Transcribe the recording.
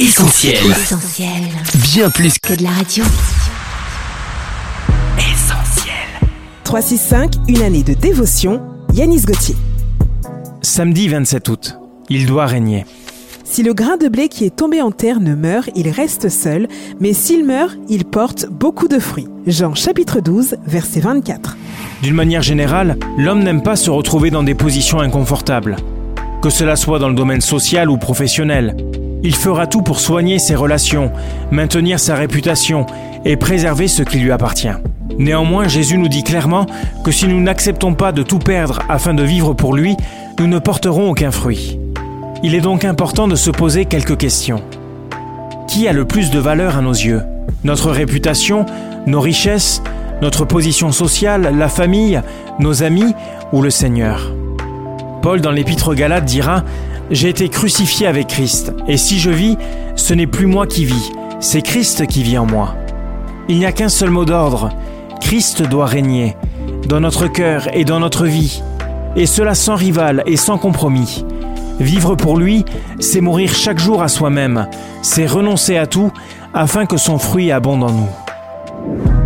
Essentiel. Essentiel. Bien plus que Que de la radio. essentiel. 365, une année de dévotion, Yanis Gauthier. Samedi 27 août. Il doit régner. Si le grain de blé qui est tombé en terre ne meurt, il reste seul, mais s'il meurt, il porte beaucoup de fruits. Jean chapitre 12, verset 24. D'une manière générale, l'homme n'aime pas se retrouver dans des positions inconfortables. Que cela soit dans le domaine social ou professionnel. Il fera tout pour soigner ses relations, maintenir sa réputation et préserver ce qui lui appartient. Néanmoins, Jésus nous dit clairement que si nous n'acceptons pas de tout perdre afin de vivre pour lui, nous ne porterons aucun fruit. Il est donc important de se poser quelques questions. Qui a le plus de valeur à nos yeux? Notre réputation, nos richesses, notre position sociale, la famille, nos amis ou le Seigneur? Paul dans l'épître aux Galates dira J'ai été crucifié avec Christ, et si je vis, ce n'est plus moi qui vis, c'est Christ qui vit en moi. Il n'y a qu'un seul mot d'ordre Christ doit régner, dans notre cœur et dans notre vie, et cela sans rival et sans compromis. Vivre pour lui, c'est mourir chaque jour à soi-même, c'est renoncer à tout afin que son fruit abonde en nous.